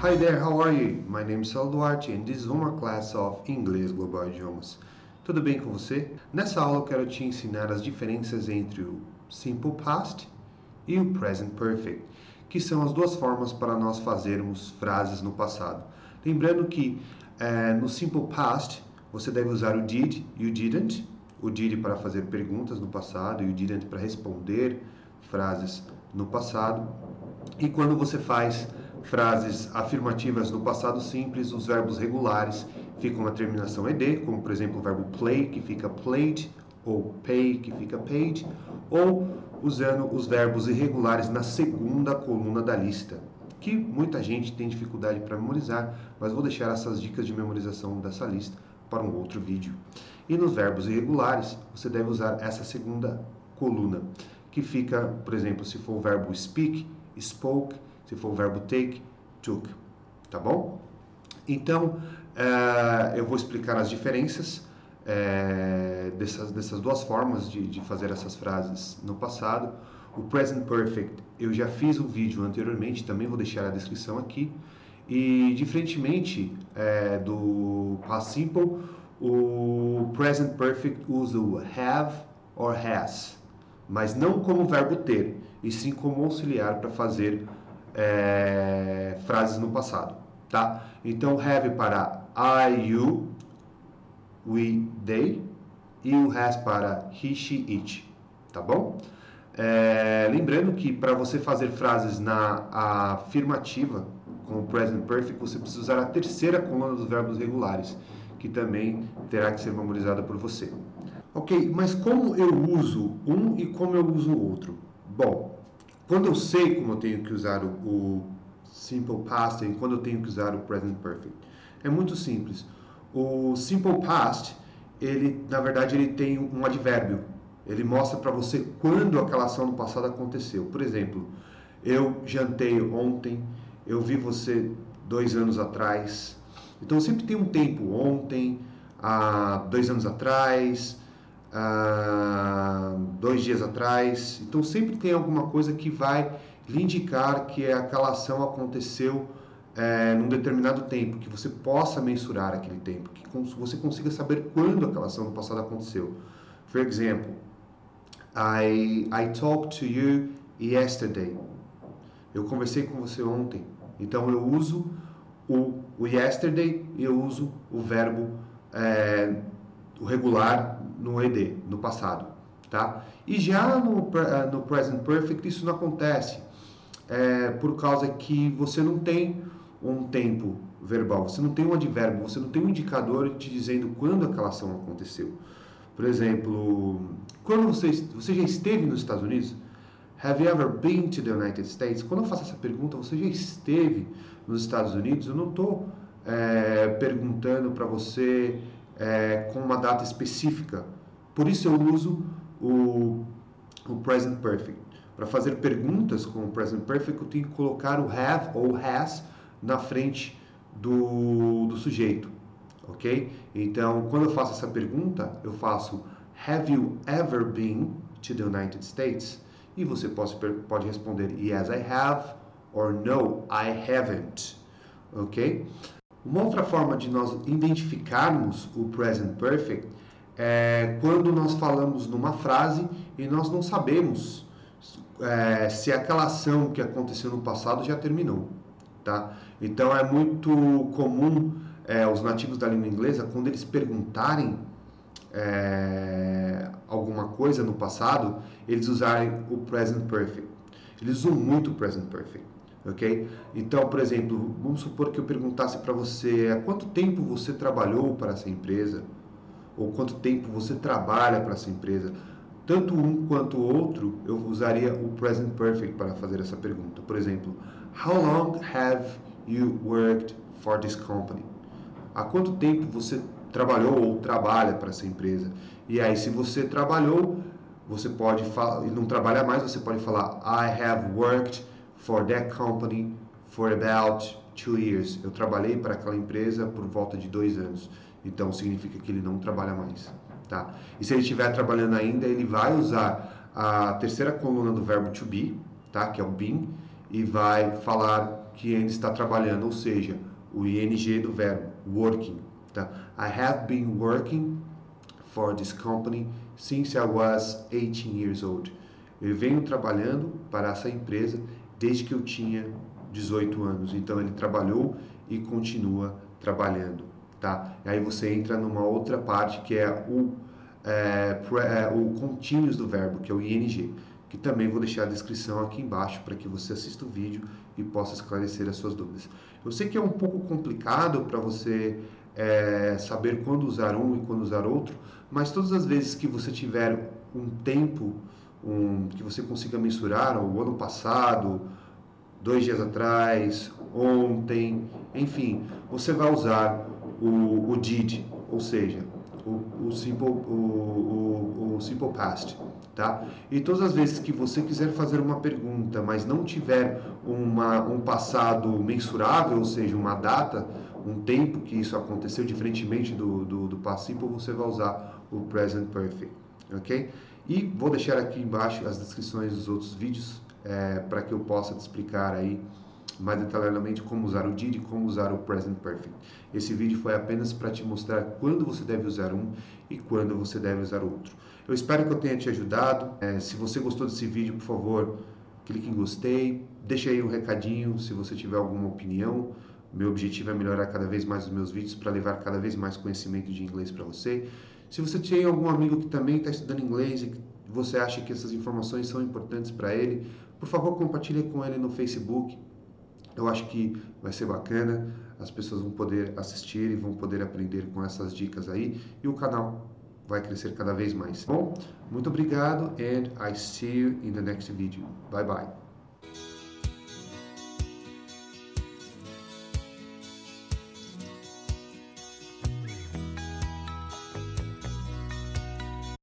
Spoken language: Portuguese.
Hi there, how are you? My name is Sal Duarte and this is uma class of Inglês Global Idiomas. Tudo bem com você? Nessa aula eu quero te ensinar as diferenças entre o Simple Past e o Present Perfect, que são as duas formas para nós fazermos frases no passado. Lembrando que é, no Simple Past você deve usar o did e o didn't, o did para fazer perguntas no passado e o didn't para responder frases no passado. E quando você faz frases afirmativas no passado simples, os verbos regulares ficam na terminação ed, como por exemplo o verbo play, que fica played, ou pay, que fica paid, ou usando os verbos irregulares na segunda coluna da lista, que muita gente tem dificuldade para memorizar, mas vou deixar essas dicas de memorização dessa lista para um outro vídeo. E nos verbos irregulares, você deve usar essa segunda coluna, que fica, por exemplo, se for o verbo speak, spoke, se for o verbo take, took. Tá bom? Então, uh, eu vou explicar as diferenças uh, dessas, dessas duas formas de, de fazer essas frases no passado. O present perfect, eu já fiz um vídeo anteriormente, também vou deixar a descrição aqui. E, diferentemente uh, do past simple, o present perfect usa o have or has, mas não como verbo ter, e sim como auxiliar para fazer é, frases no passado, tá? Então, have para I, you, we, they e o has para he, she, it, tá bom? É, lembrando que para você fazer frases na afirmativa com o present perfect, você precisa usar a terceira coluna dos verbos regulares, que também terá que ser memorizada por você. Ok, mas como eu uso um e como eu uso o outro? Bom, quando eu sei como eu tenho que usar o, o simple past e quando eu tenho que usar o present perfect, é muito simples. O simple past, ele na verdade ele tem um advérbio. Ele mostra para você quando aquela ação no passado aconteceu. Por exemplo, eu jantei ontem, eu vi você dois anos atrás. Então sempre tem um tempo ontem, há dois anos atrás, ah, dois dias atrás. Então sempre tem alguma coisa que vai lhe indicar que aquela ação aconteceu é, num determinado tempo, que você possa mensurar aquele tempo, que você consiga saber quando aquela ação no passado aconteceu. For example, I, I talked to you yesterday. Eu conversei com você ontem. Então eu uso o, o yesterday e eu uso o verbo é, o regular no ED, no passado, tá? E já no, eh, no Present Perfect isso não acontece, é, por causa que você não tem um tempo verbal, você não tem um advérbio, você não tem um indicador te dizendo quando aquela ação aconteceu. Por exemplo, quando você, você já esteve nos Estados Unidos? Have you ever been to the United States? Quando eu faço essa pergunta, você já esteve nos Estados Unidos? Eu não estou é, perguntando para você é, com uma data específica. Por isso eu uso o, o present perfect. Para fazer perguntas com o present perfect, eu tenho que colocar o have ou has na frente do, do sujeito, ok? Então, quando eu faço essa pergunta, eu faço Have you ever been to the United States? E você pode, pode responder Yes, I have or No, I haven't, ok? Uma outra forma de nós identificarmos o present perfect é quando nós falamos numa frase e nós não sabemos é, se aquela ação que aconteceu no passado já terminou, tá? Então é muito comum é, os nativos da língua inglesa quando eles perguntarem é, alguma coisa no passado, eles usarem o present perfect. Eles usam muito o present perfect ok? Então, por exemplo, vamos supor que eu perguntasse para você há quanto tempo você trabalhou para essa empresa ou quanto tempo você trabalha para essa empresa. Tanto um quanto o outro, eu usaria o present perfect para fazer essa pergunta. Por exemplo, how long have you worked for this company? Há quanto tempo você trabalhou ou trabalha para essa empresa? E aí, se você trabalhou, você pode falar, e não trabalha mais, você pode falar I have worked for that company for about two years. Eu trabalhei para aquela empresa por volta de dois anos. Então significa que ele não trabalha mais, tá? E se ele estiver trabalhando ainda, ele vai usar a terceira coluna do verbo to be, tá? Que é o been, e vai falar que ainda está trabalhando, ou seja, o ing do verbo working. Tá? I have been working for this company since I was 18 years old. Eu venho trabalhando para essa empresa desde que eu tinha 18 anos. Então ele trabalhou e continua trabalhando, tá? E aí você entra numa outra parte que é o é, é, o continuous do verbo, que é o ing, que também vou deixar a descrição aqui embaixo para que você assista o vídeo e possa esclarecer as suas dúvidas. Eu sei que é um pouco complicado para você é, saber quando usar um e quando usar outro, mas todas as vezes que você tiver um tempo um, que você consiga mensurar, o ano passado, dois dias atrás, ontem, enfim, você vai usar o, o did, ou seja, o, o, simple, o, o, simple past. Tá? E todas as vezes que você quiser fazer uma pergunta, mas não tiver uma, um passado mensurável, ou seja, uma data, um tempo que isso aconteceu, diferentemente do, do, do past simple, você vai usar o present perfect, ok? E vou deixar aqui embaixo as descrições dos outros vídeos é, para que eu possa te explicar aí mais detalhadamente como usar o did e como usar o present perfect. Esse vídeo foi apenas para te mostrar quando você deve usar um e quando você deve usar outro. Eu espero que eu tenha te ajudado. É, se você gostou desse vídeo, por favor, clique em gostei, deixe aí um recadinho se você tiver alguma opinião. Meu objetivo é melhorar cada vez mais os meus vídeos para levar cada vez mais conhecimento de inglês para você. Se você tem algum amigo que também está estudando inglês e você acha que essas informações são importantes para ele, por favor, compartilhe com ele no Facebook. Eu acho que vai ser bacana, as pessoas vão poder assistir e vão poder aprender com essas dicas aí e o canal vai crescer cada vez mais. Bom, muito obrigado and I see you in the next video. Bye bye.